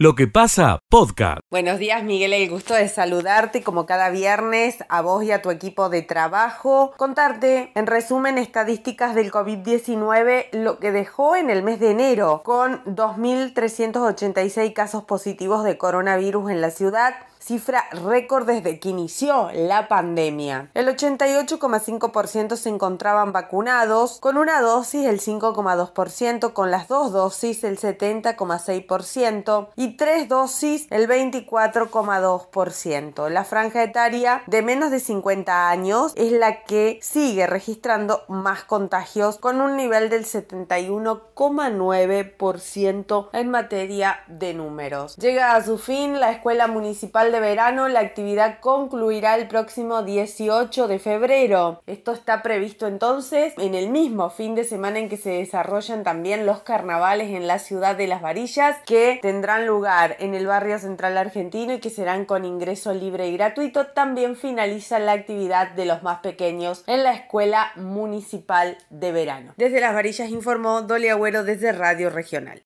Lo que pasa, podcast. Buenos días, Miguel. El gusto de saludarte como cada viernes a vos y a tu equipo de trabajo. Contarte, en resumen, estadísticas del COVID-19, lo que dejó en el mes de enero, con 2.386 casos positivos de coronavirus en la ciudad cifra récord desde que inició la pandemia. El 88,5% se encontraban vacunados, con una dosis el 5,2%, con las dos dosis el 70,6% y tres dosis el 24,2%. La franja etaria de menos de 50 años es la que sigue registrando más contagios con un nivel del 71,9% en materia de números. Llega a su fin la Escuela Municipal de verano, la actividad concluirá el próximo 18 de febrero. Esto está previsto entonces en el mismo fin de semana en que se desarrollan también los carnavales en la ciudad de Las Varillas, que tendrán lugar en el barrio central argentino y que serán con ingreso libre y gratuito. También finaliza la actividad de los más pequeños en la Escuela Municipal de Verano. Desde Las Varillas informó Doli Agüero desde Radio Regional.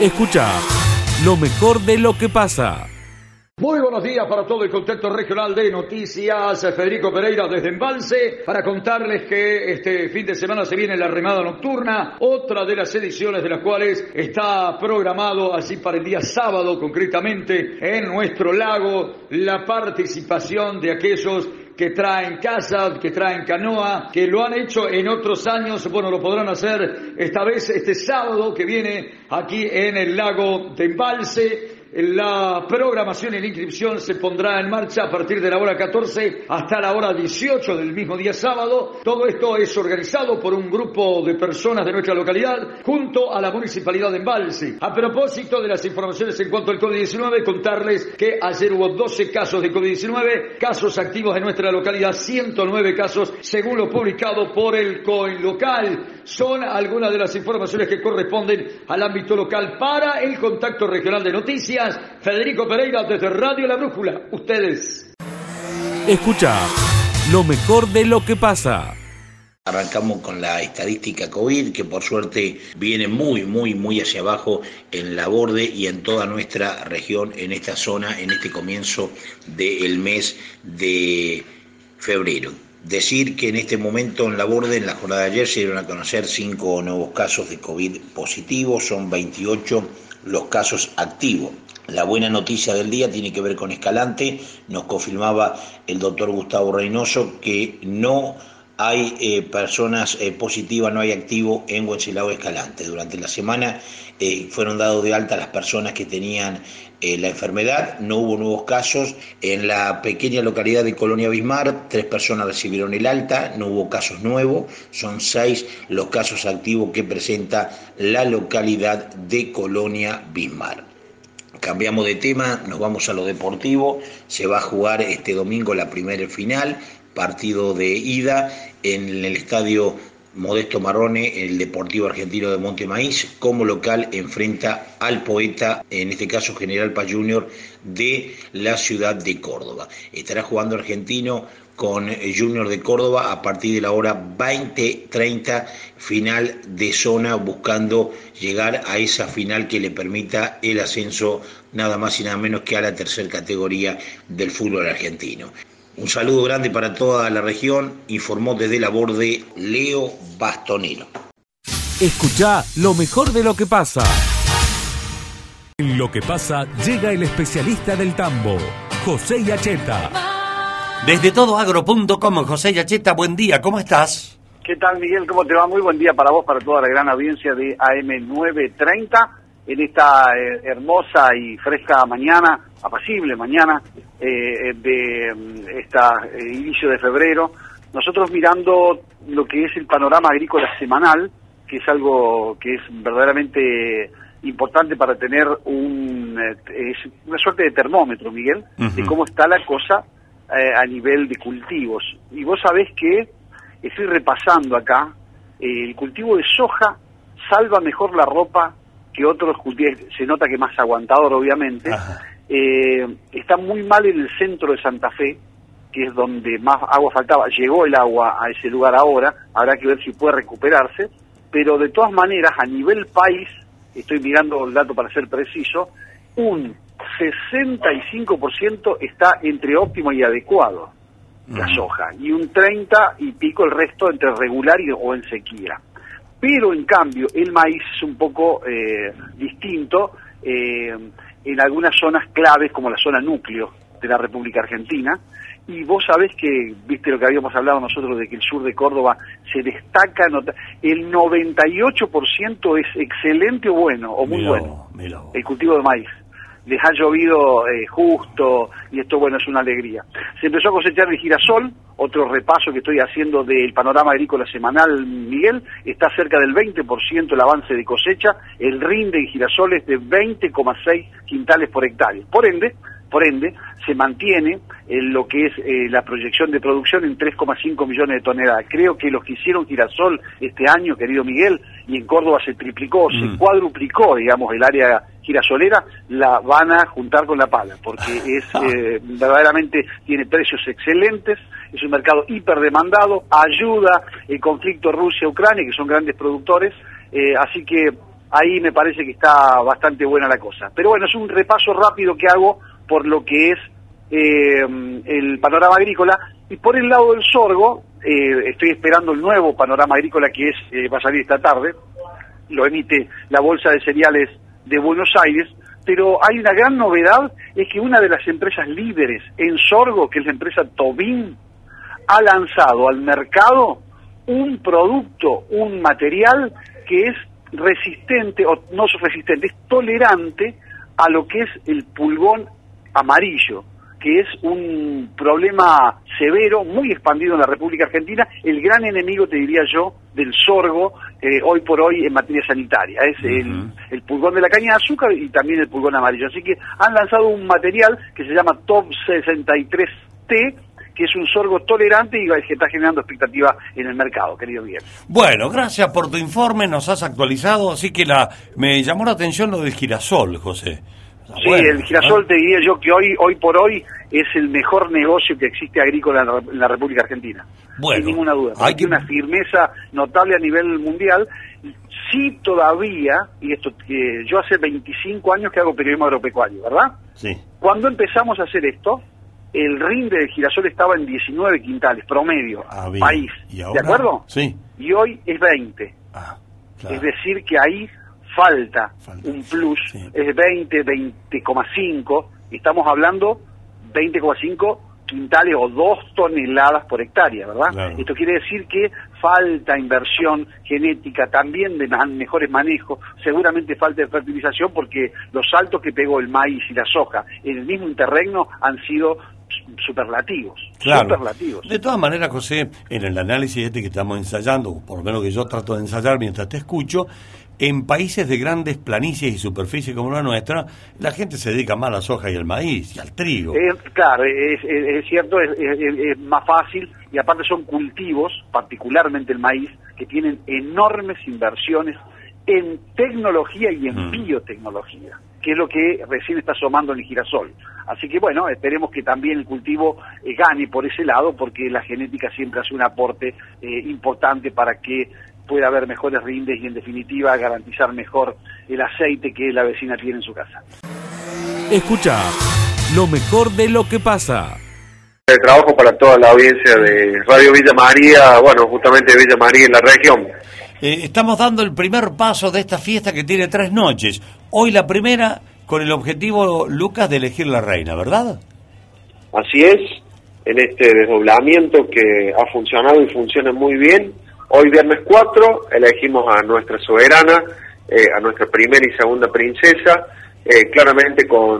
Escucha lo mejor de lo que pasa. Muy buenos días para todo el contexto regional de noticias. Federico Pereira desde Embalse para contarles que este fin de semana se viene la remada nocturna, otra de las ediciones de las cuales está programado así para el día sábado concretamente en nuestro lago la participación de aquellos que traen casa, que traen canoa, que lo han hecho en otros años, bueno, lo podrán hacer esta vez, este sábado que viene aquí en el lago de Embalse. La programación y la inscripción se pondrá en marcha a partir de la hora 14 hasta la hora 18 del mismo día sábado. Todo esto es organizado por un grupo de personas de nuestra localidad junto a la Municipalidad de Embalse. A propósito de las informaciones en cuanto al COVID-19, contarles que ayer hubo 12 casos de COVID-19, casos activos en nuestra localidad, 109 casos según lo publicado por el COIN local. Son algunas de las informaciones que corresponden al ámbito local para el contacto regional de noticias. Federico Pereira desde Radio La Brújula. Ustedes. Escucha lo mejor de lo que pasa. Arrancamos con la estadística COVID, que por suerte viene muy, muy, muy hacia abajo en la borde y en toda nuestra región, en esta zona, en este comienzo del mes de febrero. Decir que en este momento en la borde, en la jornada de ayer, se dieron a conocer cinco nuevos casos de COVID positivos, son 28 los casos activos. La buena noticia del día tiene que ver con Escalante. Nos confirmaba el doctor Gustavo Reynoso que no hay eh, personas eh, positivas, no hay activo en Huenchelao Escalante. Durante la semana eh, fueron dados de alta las personas que tenían la enfermedad, no hubo nuevos casos. En la pequeña localidad de Colonia Bismar, tres personas recibieron el alta, no hubo casos nuevos, son seis los casos activos que presenta la localidad de Colonia Bismar. Cambiamos de tema, nos vamos a lo deportivo. Se va a jugar este domingo la primera final, partido de ida en el estadio Modesto Marrone, el Deportivo Argentino de Monte Maíz, como local enfrenta al poeta, en este caso General Paz Junior, de la ciudad de Córdoba. Estará jugando Argentino con Junior de Córdoba a partir de la hora 20-30, final de zona, buscando llegar a esa final que le permita el ascenso nada más y nada menos que a la tercera categoría del fútbol argentino. Un saludo grande para toda la región, informó desde la borde Leo Bastonero. Escucha lo mejor de lo que pasa. En lo que pasa llega el especialista del tambo, José Yacheta. Desde todoagro.com, José Yacheta, buen día, ¿cómo estás? ¿Qué tal, Miguel? ¿Cómo te va? Muy buen día para vos, para toda la gran audiencia de AM930 en esta eh, hermosa y fresca mañana, apacible mañana eh, de mm, esta eh, inicio de febrero. Nosotros mirando lo que es el panorama agrícola semanal, que es algo que es verdaderamente importante para tener un, es una suerte de termómetro, Miguel, de cómo está la cosa a nivel de cultivos. Y vos sabés que, estoy repasando acá, el cultivo de soja salva mejor la ropa que otros cultivos, se nota que más aguantador obviamente, eh, está muy mal en el centro de Santa Fe, que es donde más agua faltaba, llegó el agua a ese lugar ahora, habrá que ver si puede recuperarse, pero de todas maneras a nivel país, estoy mirando el dato para ser preciso, un 65% está entre óptimo y adecuado, la soja, y un 30 y pico el resto entre regular y, o en sequía. Pero en cambio el maíz es un poco eh, distinto eh, en algunas zonas claves como la zona núcleo de la República Argentina, y vos sabés que, viste lo que habíamos hablado nosotros de que el sur de Córdoba se destaca, el 98% es excelente o bueno, o muy bueno, el cultivo de maíz les ha llovido eh, justo y esto, bueno, es una alegría. Se empezó a cosechar el girasol, otro repaso que estoy haciendo del panorama agrícola semanal, Miguel, está cerca del 20% el avance de cosecha, el rinde en girasol es de 20,6 quintales por hectárea. Por ende, por ende, se mantiene en lo que es eh, la proyección de producción en 3,5 millones de toneladas. Creo que los que hicieron girasol este año, querido Miguel, y en Córdoba se triplicó, se mm. cuadruplicó, digamos, el área girasolera, la van a juntar con la pala, porque es eh, verdaderamente tiene precios excelentes, es un mercado hiperdemandado, ayuda el conflicto Rusia-Ucrania, que son grandes productores, eh, así que ahí me parece que está bastante buena la cosa. Pero bueno, es un repaso rápido que hago por lo que es eh, el panorama agrícola. Y por el lado del sorgo, eh, estoy esperando el nuevo panorama agrícola que es eh, va a salir esta tarde, lo emite la Bolsa de Cereales de Buenos Aires, pero hay una gran novedad, es que una de las empresas líderes en sorgo, que es la empresa Tobin, ha lanzado al mercado un producto, un material que es resistente, o no es resistente, es tolerante a lo que es el pulgón amarillo, que es un problema severo, muy expandido en la República Argentina, el gran enemigo, te diría yo, del sorgo eh, hoy por hoy en materia sanitaria. Es el, pulgón de la caña de azúcar y también el pulgón amarillo. Así que han lanzado un material que se llama Top 63T, que es un sorgo tolerante y que está generando expectativa en el mercado, querido Miguel. Bueno, gracias por tu informe, nos has actualizado, así que la me llamó la atención lo del girasol, José. Sí, el girasol te diría yo que hoy hoy por hoy es el mejor negocio que existe agrícola en la, República Argentina. Sin ninguna duda. Hay una firmeza notable a nivel mundial. Sí todavía, y esto que yo hace 25 años que hago periodismo agropecuario, ¿verdad? Sí. Cuando empezamos a hacer esto, el rinde del girasol estaba en 19 quintales, promedio, ah, país. ¿De acuerdo? Sí. Y hoy es 20. Ah, Es decir, que ahí falta, un plus, es 20, 20,5, estamos hablando 20,5 quintales o dos toneladas por hectárea, ¿verdad? Esto quiere decir que falta inversión genética, también de mejores manejos, seguramente falta de fertilización porque los saltos que pegó el maíz y la soja en el mismo interregno han sido superlativos, superlativos. De todas maneras, José, en el análisis este que estamos ensayando, por lo menos que yo trato de ensayar mientras te escucho, en países de grandes planicies y superficie como la nuestra, la gente se dedica más a la soja y al maíz y al trigo. claro, es, cierto, es, más fácil y aparte son cultivos, particularmente el maíz, que tienen enormes inversiones en tecnología y en mm. biotecnología, que es lo que recién está asomando en el girasol. Así que bueno, esperemos que también el cultivo eh, gane por ese lado, porque la genética siempre hace un aporte eh, importante para que pueda haber mejores rindes y en definitiva garantizar mejor el aceite que la vecina tiene en su casa. Escucha lo mejor de lo que pasa. El trabajo para toda la audiencia de Radio Villa María, bueno, justamente Villa María en la región. Eh, estamos dando el primer paso de esta fiesta que tiene tres noches. Hoy la primera con el objetivo, Lucas, de elegir la reina, ¿verdad? Así es, en este desdoblamiento que ha funcionado y funciona muy bien Hoy viernes 4 elegimos a nuestra soberana, eh, a nuestra primera y segunda princesa, eh, claramente con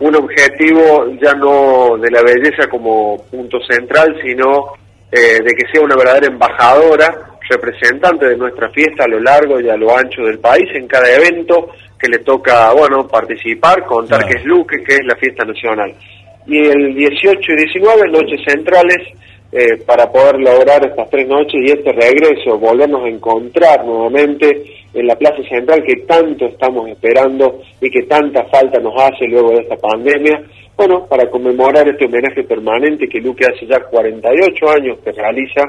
un objetivo ya no de la belleza como punto central, sino eh, de que sea una verdadera embajadora, representante de nuestra fiesta a lo largo y a lo ancho del país en cada evento que le toca, bueno, participar, contar qué es Luque, qué es la fiesta nacional. Y el 18 y 19, noches centrales, eh, para poder lograr estas tres noches y este regreso, volvernos a encontrar nuevamente en la Plaza Central que tanto estamos esperando y que tanta falta nos hace luego de esta pandemia. Bueno, para conmemorar este homenaje permanente que Luque hace ya 48 años que realiza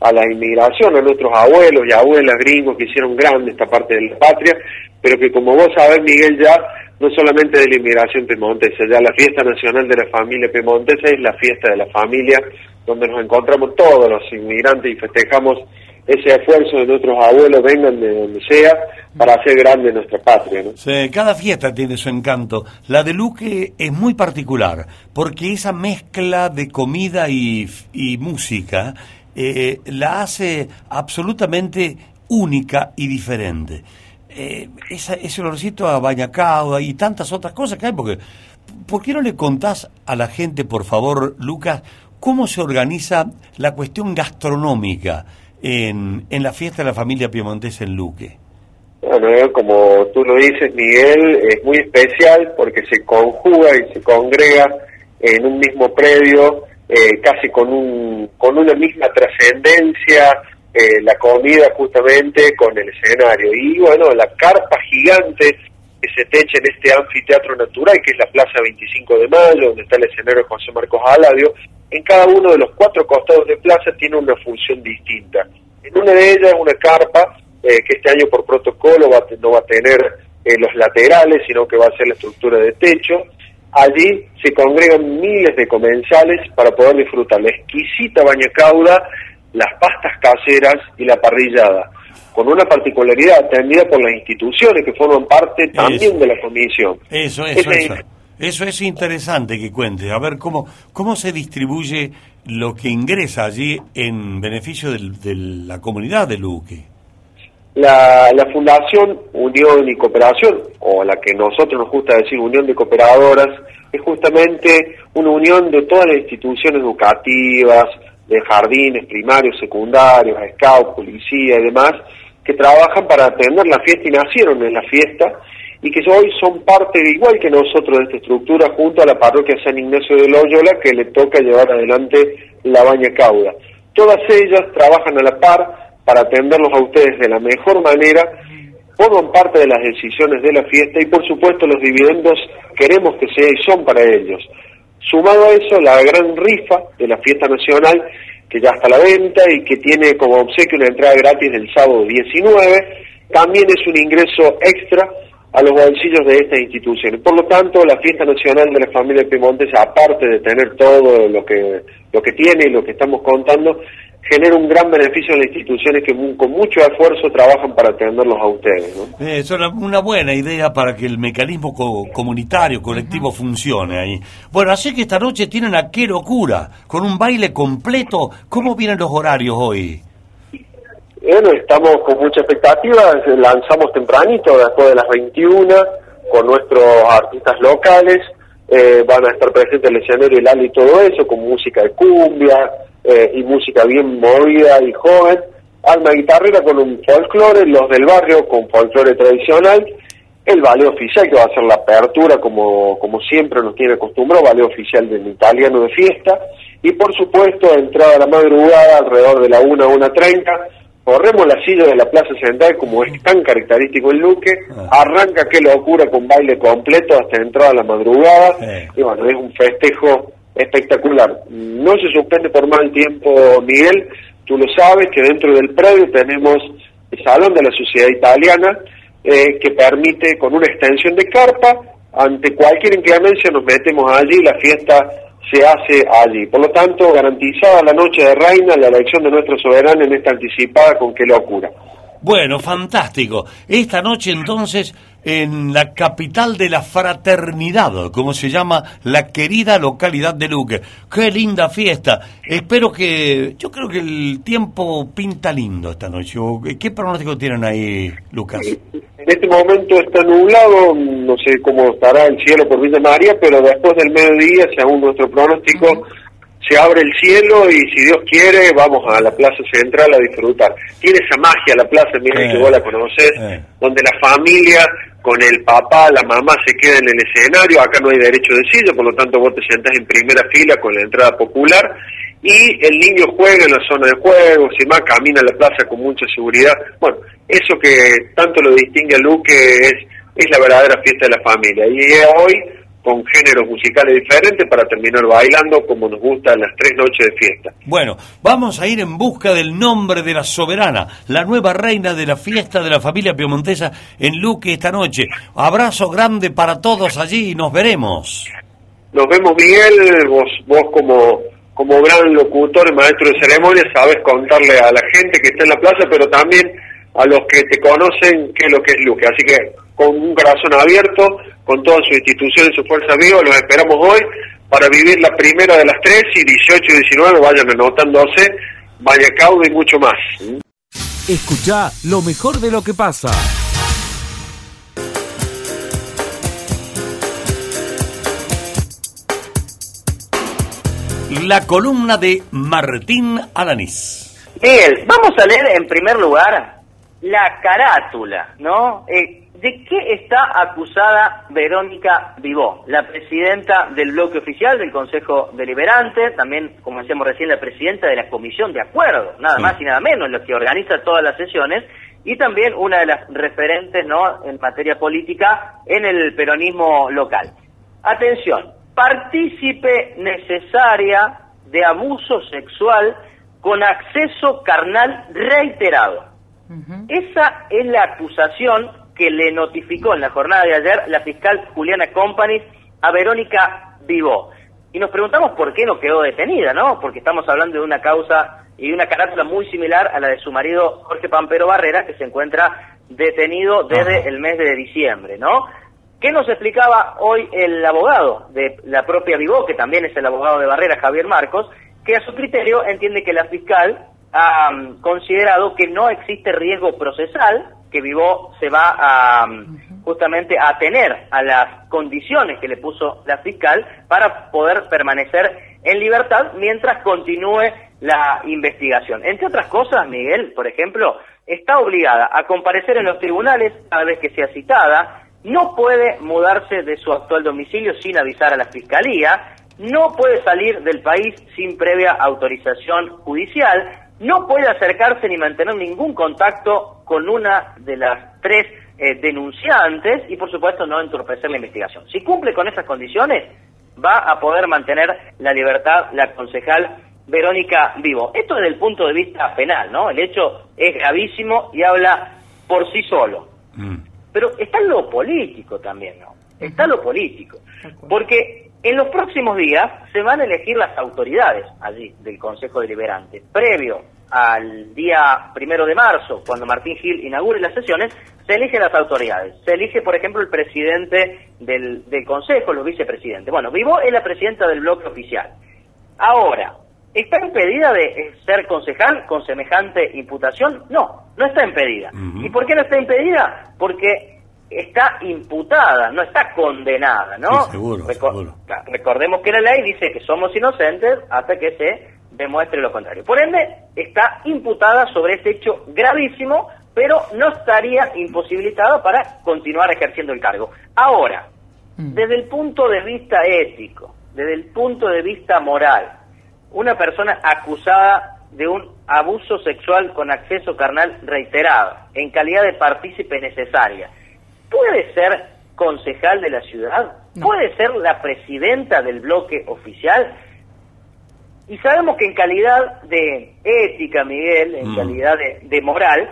a la inmigración, a nuestros abuelos y abuelas gringos que hicieron grande esta parte de la patria, pero que como vos sabés, Miguel, ya no solamente de la inmigración piemontesa, ya la fiesta nacional de la familia piemontesa es la fiesta de la familia donde nos encontramos todos los inmigrantes y festejamos ese esfuerzo de nuestros abuelos, vengan de donde sea, para hacer grande nuestra patria. Sí, cada fiesta tiene su encanto. La de Luque es muy particular, porque esa mezcla de comida y, música eh, la hace absolutamente única y diferente. Eh, ese olorcito a bañacauda y tantas otras cosas que hay, porque ¿por qué no le contás a la gente, por favor, Lucas, cómo se organiza la cuestión gastronómica en, en la fiesta de la familia piemontesa en Luque? Bueno, como tú lo dices, Miguel, es muy especial porque se conjuga y se congrega en un mismo predio, eh, casi con, un, con una misma trascendencia, eh, la comida justamente con el escenario. Y bueno, la carpa gigante que se techa en este anfiteatro natural, que es la Plaza 25 de Mayo, donde está el escenario José Marcos Aladio, en cada uno de los cuatro costados de plaza tiene una función distinta. En una de ellas una carpa, eh, que este año por protocolo va no va a tener eh, los laterales, sino que va a ser la estructura de techo. Allí se congregan miles de comensales para poder disfrutar la exquisita bañacauda las pastas caseras y la parrillada, con una particularidad atendida por las instituciones que forman parte también de la comisión. Eso, eso, eso. Eso es interesante que cuente. A ver, ¿cómo, cómo se distribuye lo que ingresa allí en beneficio de la comunidad de Luque? La, la, Fundación Unión y Cooperación, o la que nosotros nos gusta decir Unión de Cooperadoras, es justamente una unión de todas las instituciones educativas, de jardines primarios, secundarios, scout, policía y demás, que trabajan para atender la fiesta y nacieron en la fiesta y que hoy son parte, igual que nosotros, de esta estructura, junto a la parroquia San Ignacio de Loyola, que le toca llevar adelante la baña cauda. Todas ellas trabajan a la par para atenderlos a ustedes de la mejor manera, forman parte de las decisiones de la fiesta y por supuesto los dividendos queremos que sea y son para ellos. Sumado a eso, la gran rifa de la fiesta nacional, que ya está a la venta y que tiene como obsequio una entrada gratis del sábado 19, también es un ingreso extra a los bolsillos de estas instituciones. Por lo tanto, la fiesta nacional de la familia Piemontes, aparte de tener todo lo que, lo que tiene y lo que estamos contando, genera un gran beneficio en las instituciones que con mucho esfuerzo trabajan para atenderlos a ustedes. ¿no? Eh, es una, buena idea para que el mecanismo comunitario, colectivo, funcione ahí. Bueno, así que esta noche tienen a qué locura, con un baile completo. ¿Cómo vienen los horarios hoy? Bueno, estamos con mucha expectativa, lanzamos tempranito, después de las 21, con nuestros artistas locales, eh, van a estar presentes el escenario el Ali y todo eso, con música de cumbia eh, y música bien movida y joven, alma guitarrera con un folclore, los del barrio con folclore tradicional, el ballet oficial que va a ser la apertura como, como siempre nos tiene acostumbrado, ballet oficial del italiano de fiesta, y por supuesto entrada a la madrugada alrededor de la 1 a 1.30, corremos la silla de la Plaza Central como es tan característico el Luque, ah. arranca qué locura con baile completo hasta entrada a la madrugada, y bueno, es un festejo espectacular. No se suspende por mal tiempo, Miguel, tú lo sabes que dentro del predio tenemos el Salón de la Sociedad Italiana, eh, que permite con una extensión de carpa, ante cualquier inclemencia nos metemos allí, la fiesta se hace allí. Por lo tanto, garantizada la noche de reina, la elección de nuestro soberano en esta anticipada con qué locura. Bueno, fantástico. Esta noche entonces en la capital de la fraternidad, como se llama la querida localidad de Luque. Qué linda fiesta. Espero que, yo creo que el tiempo pinta lindo esta noche. ¿Qué pronóstico tienen ahí, Lucas? En este momento está nublado, no sé cómo estará el cielo por Villa María, pero después del mediodía, según nuestro pronóstico, se abre el cielo y si Dios quiere vamos a la plaza central a disfrutar. Tiene esa magia la plaza, mira que vos la conocés, donde la familia con el papá, la mamá se queda en el escenario, acá no hay derecho de silla, por lo tanto vos te sentás en primera fila con la entrada popular y el niño juega en la zona de juego, si más camina a la plaza con mucha seguridad. Bueno, eso que tanto lo distingue a Luque es, es la verdadera fiesta de la familia. Y hoy con géneros musicales diferentes para terminar bailando como nos gusta las tres noches de fiesta. Bueno, vamos a ir en busca del nombre de la soberana, la nueva reina de la fiesta de la familia piemontesa en Luque esta noche. Abrazo grande para todos allí y nos veremos. Nos vemos, Miguel, vos, vos como, como gran locutor y maestro de ceremonias sabes contarle a la gente que está en la plaza, pero también a los que te conocen qué es lo que es Luque. Así que con un corazón abierto, con toda su institución y su fuerza viva, los esperamos hoy para vivir la primera de las tres y 18 y 19 vayan anotándose, vaya caudo y mucho más. Escucha lo mejor de lo que pasa. La columna de Martín Alanís. Miguel, vamos a leer en primer lugar la carátula, ¿no? Eh, ¿De qué está acusada Verónica Vivó, la presidenta del bloque oficial del Consejo Deliberante, también, como decíamos recién, la presidenta de la Comisión de Acuerdo, nada más y nada menos, lo que organiza todas las sesiones, y también una de las referentes ¿no? en materia política en el peronismo local. Atención, partícipe necesaria de abuso sexual con acceso carnal reiterado. Esa es la acusación que le notificó en la jornada de ayer la fiscal Juliana Company a Verónica Vivó. Y nos preguntamos por qué no quedó detenida, ¿no? Porque estamos hablando de una causa y de una carátula muy similar a la de su marido Jorge Pampero Barrera, que se encuentra detenido desde el mes de diciembre, ¿no? ¿Qué nos explicaba hoy el abogado de la propia Vivó, que también es el abogado de Barrera, Javier Marcos, que a su criterio entiende que la fiscal ha mm, considerado que no existe riesgo procesal que Vivó se va a justamente a atener a las condiciones que le puso la fiscal para poder permanecer en libertad mientras continúe la investigación. Entre otras cosas, Miguel, por ejemplo, está obligada a comparecer en los tribunales cada vez que sea citada, no puede mudarse de su actual domicilio sin avisar a la fiscalía, no puede salir del país sin previa autorización judicial, no puede acercarse ni mantener ningún contacto con una de las tres eh, denunciantes y por supuesto no entorpecer la investigación. Si cumple con esas condiciones, va a poder mantener la libertad la concejal Verónica Vivo. Esto desde el punto de vista penal, ¿no? El hecho es gravísimo y habla por sí solo. Mm. Pero está lo político también, ¿no? Está lo político. Porque en los próximos días se van a elegir las autoridades allí del Consejo Deliberante. Previo al día primero de marzo, cuando Martín Gil inaugure las sesiones, se eligen las autoridades. Se elige, por ejemplo, el presidente del, Consejo, los vicepresidentes. Bueno, Vivo es la presidenta del bloque oficial. Ahora, ¿está impedida de ser concejal con semejante imputación? No, no está impedida. ¿Y por qué no está impedida? Porque está imputada, no está condenada, ¿no? seguro, Recordemos que la ley dice que somos inocentes hasta que se demuestre lo contrario. Por ende, está imputada sobre este hecho gravísimo, pero no estaría imposibilitada para continuar ejerciendo el cargo. Ahora, mm. desde el punto de vista ético, desde el punto de vista moral, una persona acusada de un abuso sexual con acceso carnal reiterado, en calidad de partícipe necesaria, ¿puede ser concejal de la ciudad? ¿Puede ser la presidenta del bloque oficial? Y sabemos que en calidad de ética, Miguel, en mm. calidad de, moral,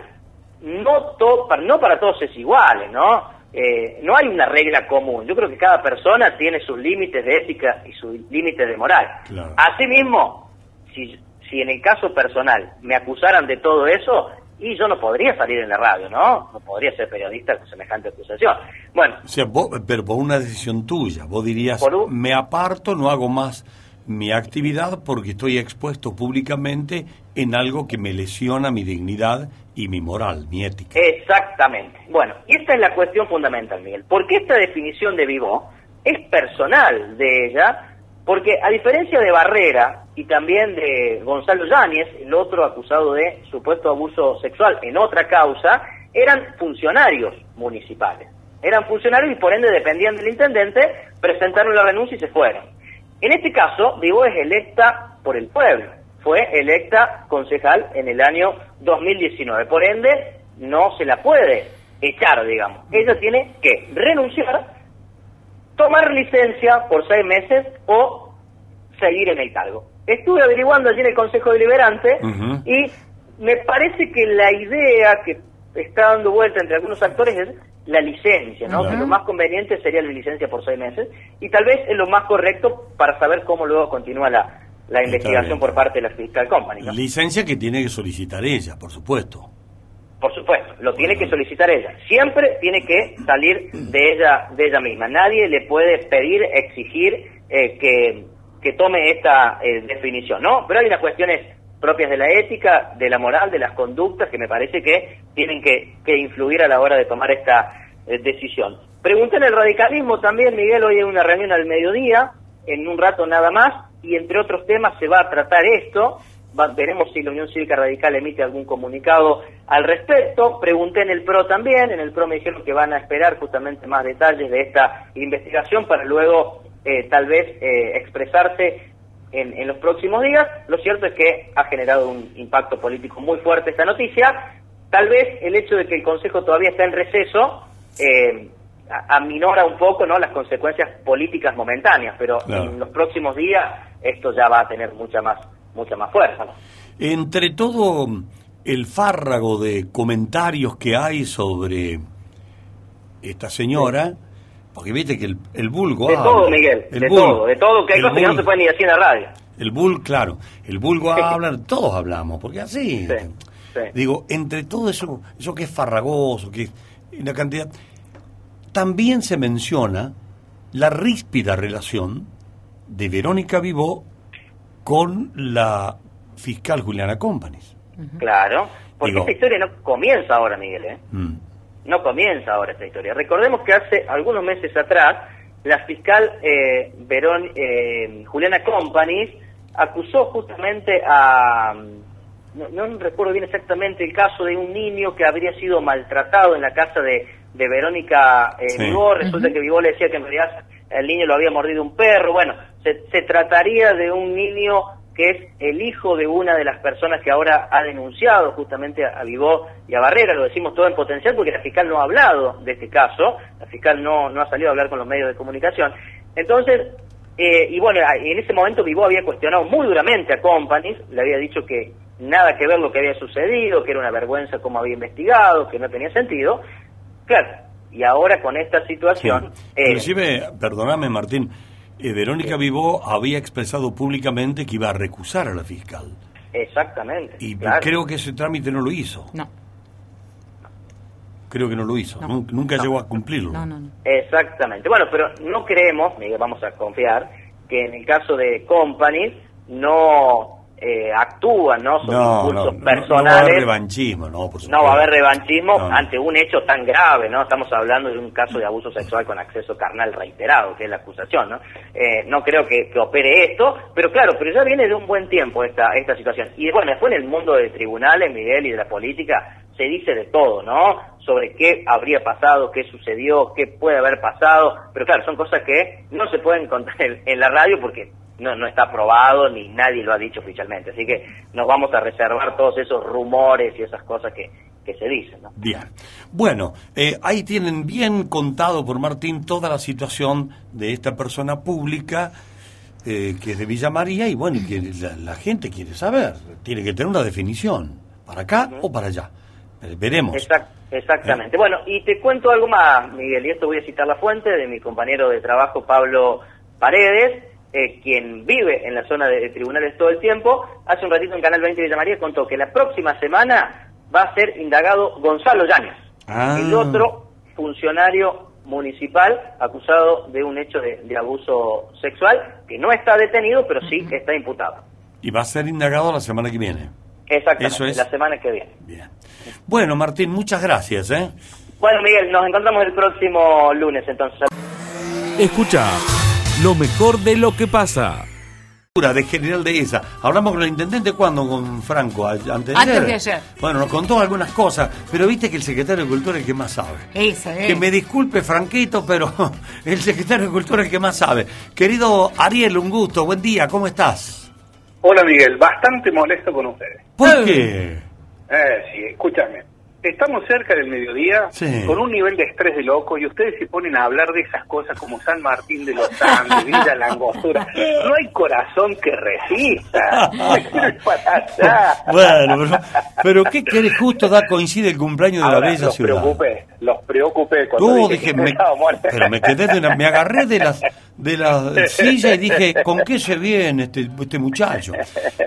no, no para todos es igual, ¿no? Eh, no hay una regla común. Yo creo que cada persona tiene sus límites de ética y sus límites de moral. Asimismo, si, si en el caso personal me acusaran de todo eso, y yo no podría salir en la radio, ¿no? No podría ser periodista con semejante acusación. Bueno. O sea, pero por una decisión tuya, vos dirías, me aparto, no hago más mi actividad porque estoy expuesto públicamente en algo que me lesiona mi dignidad y mi moral, mi ética. Exactamente. Bueno, y esta es la cuestión fundamental, Miguel. Porque esta definición de Vivo es personal de ella, porque a diferencia de Barrera y también de Gonzalo Yáñez, el otro acusado de supuesto abuso sexual en otra causa, eran funcionarios municipales. Eran funcionarios y por ende dependían del intendente, presentaron la renuncia y se fueron. En este caso, Vivo es electa por el pueblo. Fue electa concejal en el año 2019. Por ende, no se la puede echar, digamos. Ella tiene que renunciar tomar licencia por seis meses o seguir en el cargo. Estuve averiguando allí en el Consejo Deliberante y me parece que la idea que está dando vuelta entre algunos actores es la licencia, ¿no? Que lo más conveniente sería la licencia por seis meses y tal vez es lo más correcto para saber cómo luego continúa la, la investigación por parte de la Fiscal Company. ¿no? Licencia que tiene que solicitar ella, por supuesto. Por supuesto, lo tiene que solicitar ella. Siempre tiene que salir de ella, de ella misma. Nadie le puede pedir, exigir eh, que, que tome esta eh, definición, ¿no? Pero hay unas cuestiones propias de la ética, de la moral, de las conductas que me parece que tienen que, que influir a la hora de tomar esta eh, decisión. Pregunté en el radicalismo también, Miguel, hoy hay una reunión al mediodía, en un rato nada más, y entre otros temas se va a tratar esto. Va- veremos si la Unión Cívica Radical emite algún comunicado al respecto. Pregunté en el PRO también, en el PRO me dijeron que van a esperar justamente más detalles de esta investigación para luego eh, tal vez eh, expresarse en, en los próximos días. Lo cierto es que ha generado un impacto político muy fuerte esta noticia. Tal vez el hecho de que el Consejo todavía está en receso eh, aminora un poco no las consecuencias políticas momentáneas, pero Claro. en los próximos días esto ya va a tener mucha más mucha más fuerza. ¿no? Entre todo el fárrago de comentarios que hay sobre esta señora, porque viste que el, el vulgo De habla. todo, Miguel, El de todo, de todo, que hay cosas que no se pueden ni decir en la radio. El vulgo, claro, el vulgo habla, todos hablamos, porque así. Sí, sí. Digo, entre todo eso, eso que es farragoso, que es una cantidad, también se menciona la ríspida relación de Verónica Vivó con la fiscal Juliana Companis. Claro, porque Digo- esta historia no comienza ahora, Miguel, ¿eh? Mm. No comienza ahora esta historia. Recordemos que hace algunos meses atrás, la fiscal eh, Verón, eh, Juliana Companis acusó justamente a... No, no recuerdo bien exactamente el caso de un niño que habría sido maltratado en la casa de, de Verónica eh, Sí. Vivó. Resulta que Vivó le decía que en realidad el niño lo había mordido un perro. Bueno, se, se trataría de un niño que es el hijo de una de las personas que ahora ha denunciado justamente a, Vivó y a Barrera, lo decimos todo en potencial porque la fiscal no ha hablado de este caso, la fiscal no, no ha salido a hablar con los medios de comunicación. Entonces, eh, y bueno, en ese momento Vivó había cuestionado muy duramente a Companies, le había dicho que nada que ver lo que había sucedido, que era una vergüenza cómo había investigado, que no tenía sentido. Claro, y ahora con esta situación... Sí. eh, perdóname Martín, eh, Verónica Vivó había expresado públicamente que iba a recusar a la fiscal. exactamente. Y claro. creo que ese trámite no lo hizo. No, Creo que no lo hizo. No. Nunca llegó a cumplirlo. no, no. no. Exactamente. Bueno, pero no creemos, Miguel, vamos a confiar, que en el caso de Company no eh, actúan, ¿no? Son No, no, impulsos no, no va a haber revanchismo, no, por. No va a haber revanchismo ante un hecho tan grave, ¿no? Estamos hablando de un caso de abuso sexual con acceso carnal reiterado, que es la acusación, ¿no? Eh, no creo que, que opere esto, pero claro, pero ya viene de un buen tiempo esta, esta situación. Y bueno, después en el mundo de tribunales, Miguel, y de la política, se dice de todo, ¿no? Sobre qué habría pasado, qué sucedió, qué puede haber pasado, pero claro, son cosas que no se pueden contar en, en la radio porque no, no está aprobado ni nadie lo ha dicho oficialmente. Así que nos vamos a reservar todos esos rumores y esas cosas que, que se dicen, ¿no? Bien. Bueno, eh, ahí tienen bien contado por Martín toda la situación de esta persona pública eh, que es de Villa María y bueno, que la, la gente quiere saber. Tiene que tener una definición, para acá o para allá. Eh, veremos. Exact- exactamente. Bueno, y te cuento algo más, Miguel, y esto voy a citar la fuente de mi compañero de trabajo, Pablo Paredes, eh, quien vive en la zona de, de tribunales todo el tiempo. Hace un ratito en Canal 20 de Villa María contó que la próxima semana va a ser indagado Gonzalo Yáñez, Ah. el otro funcionario municipal acusado de un hecho de, de abuso sexual, que no está detenido, pero sí está imputado. Y va a ser indagado la semana que viene. Exactamente, Eso es. la semana que viene. Bien. Bueno, Martín, muchas gracias. ¿eh? Bueno, Miguel, nos encontramos el próximo lunes entonces. Escucha lo mejor de lo que pasa. de General de esa. Hablamos con el intendente cuando con Franco antes de Antes ayer. de ayer. Bueno, nos contó algunas cosas, pero viste que el secretario de Cultura es el que más sabe. Ese, Que eh. me disculpe Franquito, pero el secretario de Cultura es el que más sabe. Querido Ariel, un gusto, buen día, ¿cómo estás? Hola Miguel, bastante molesto con ustedes. ¿Por qué? Eh, sí, escúchame. Estamos cerca del mediodía, Sí. con un nivel de estrés de loco, y ustedes se ponen a hablar de esas cosas como San Martín de los Andes, Villa Langostura. No hay corazón que resista. Bueno, pero, pero ¿qué querés? Justo da coincide el cumpleaños de la Ahora, bella los ciudad. preocupé, los preocupé cuando No, dije, que me, pero me quedé de la- me agarré de las de la silla y dije, ¿con qué se viene este, este muchacho?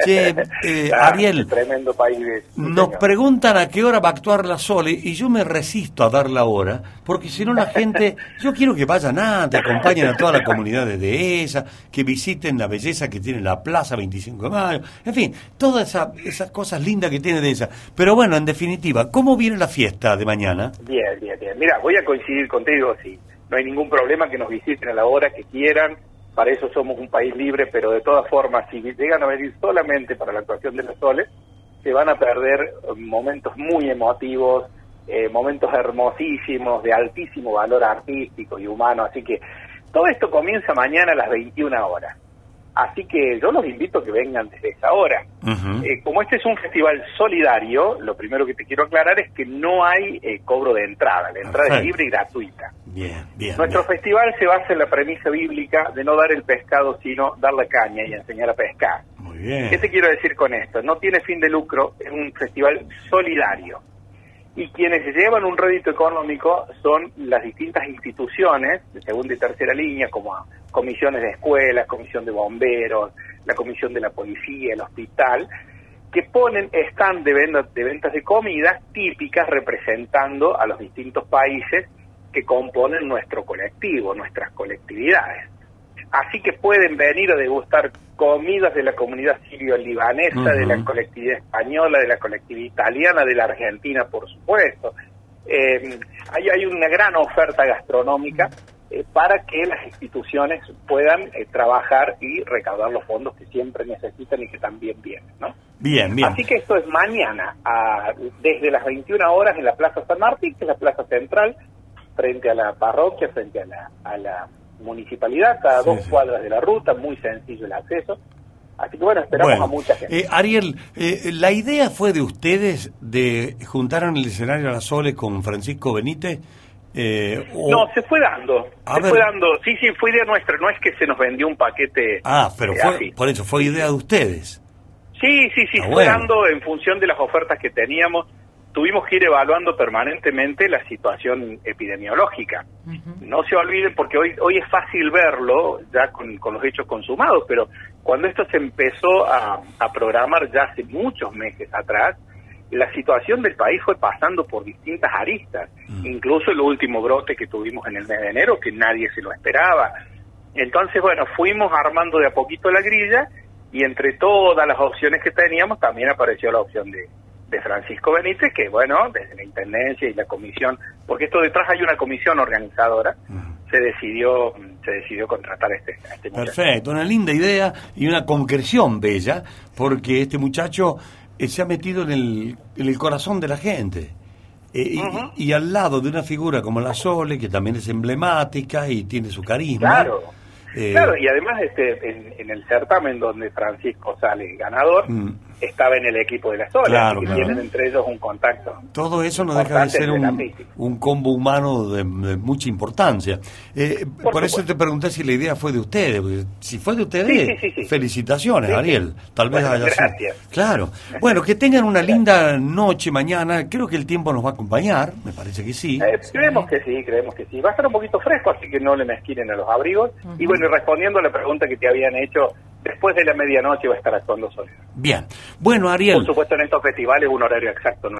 Che, eh, Ah, Ariel, tremendo país nos señor. preguntan a qué hora va a actuar la Sole y yo me resisto a dar la hora, porque si no la gente, yo quiero que vayan antes, acompañen a toda la comunidad de Dehesa, que visiten la belleza que tiene la Plaza 25 de Mayo, en fin, todas esa- esas cosas lindas que tiene Dehesa. Pero bueno, en definitiva, ¿cómo viene la fiesta de mañana? Bien, bien, bien. Mira, voy a coincidir contigo, sí. No hay ningún problema que nos visiten a la hora que quieran. Para eso somos un país libre, pero de todas formas, si llegan a venir solamente para la actuación de los soles, se van a perder eh, momentos muy emotivos, eh, momentos hermosísimos, de altísimo valor artístico y humano. Así que todo esto comienza mañana a las 21 horas. Así que yo los invito a que vengan desde esa hora. Eh, como este es un festival solidario, lo primero que te quiero aclarar es que no hay eh, cobro de entrada. La entrada es libre y gratuita. Bien, bien. Nuestro bien. festival se basa en la premisa bíblica de no dar el pescado, sino dar la caña y enseñar a pescar. Muy bien. ¿Qué te quiero decir con esto? No tiene fin de lucro, es un festival solidario. Y quienes llevan un rédito económico son las distintas instituciones de segunda y tercera línea, como comisiones de escuelas, comisión de bomberos, la comisión de la policía, el hospital, que ponen stand de, venta- de ventas de comidas típicas representando a los distintos países que componen nuestro colectivo, nuestras colectividades. Así que pueden venir a degustar comidas de la comunidad sirio-libanesa, de la colectividad española, de la colectividad italiana, de la argentina, por supuesto. Eh, ahí hay una gran oferta gastronómica eh, para que las instituciones puedan eh, trabajar y recaudar los fondos que siempre necesitan y que también vienen, ¿no? Bien, bien. Así que esto es mañana, a- desde las 21 horas en la Plaza San Martín, que es la plaza central, frente a la parroquia, frente a la, a la municipalidad, cada Sí, dos sí. cuadras de la ruta, muy sencillo el acceso. Así que bueno, esperamos Bueno, a mucha gente. eh, Ariel, eh, la idea fue de ustedes de juntar en el escenario a la Sole con Francisco Benítez. eh, o- No, se fue dando, A se ver. fue dando, sí, sí, fue idea nuestra, no es que se nos vendió un paquete Ah, pero eh, fue, así. por eso fue idea de ustedes. Sí, sí, sí, Ah, fue bueno. dando en función de las ofertas que teníamos. Tuvimos que ir evaluando permanentemente la situación epidemiológica. No se olviden, porque hoy, hoy es fácil verlo ya con, con los hechos consumados, pero cuando esto se empezó a, a programar ya hace muchos meses atrás, la situación del país fue pasando por distintas aristas, incluso el último brote que tuvimos en el mes de enero, que nadie se lo esperaba. Entonces, bueno, fuimos armando de a poquito la grilla y entre todas las opciones que teníamos también apareció la opción de, de Francisco Benítez, que bueno, desde la Intendencia y la comisión, porque esto detrás hay una comisión organizadora, se decidió se decidió contratar a este, a este muchacho. Perfecto, una linda idea y una concreción bella, porque este muchacho eh, se ha metido en el, en el corazón de la gente. Eh, y, al lado de una figura como la Sole, que también es emblemática y tiene su carisma. Claro. eh, Claro, y además este, en, en el certamen donde Francisco sale ganador, Mm. Estaba en el equipo de la Sola, Claro, así que claro. tienen entre ellos un contacto. Todo eso no deja de ser un, un combo humano de, de mucha importancia. Eh, por Por eso te pregunté si la idea fue de ustedes. si fue de ustedes, Sí, sí, sí, sí. felicitaciones. Ariel. Tal vez Bueno, haya sido. gracias. Claro. Bueno, que tengan una linda noche mañana. Creo que el tiempo nos va a acompañar, me parece que sí. Eh, creemos que sí, creemos que sí. Va a estar un poquito fresco, así que no le mezquinen a los abrigos. Y bueno, y respondiendo a la pregunta que te habían hecho, después de la medianoche va a estar actuando Soledad. Bien. Bueno, Ariel. Por supuesto, en estos festivales un horario exacto no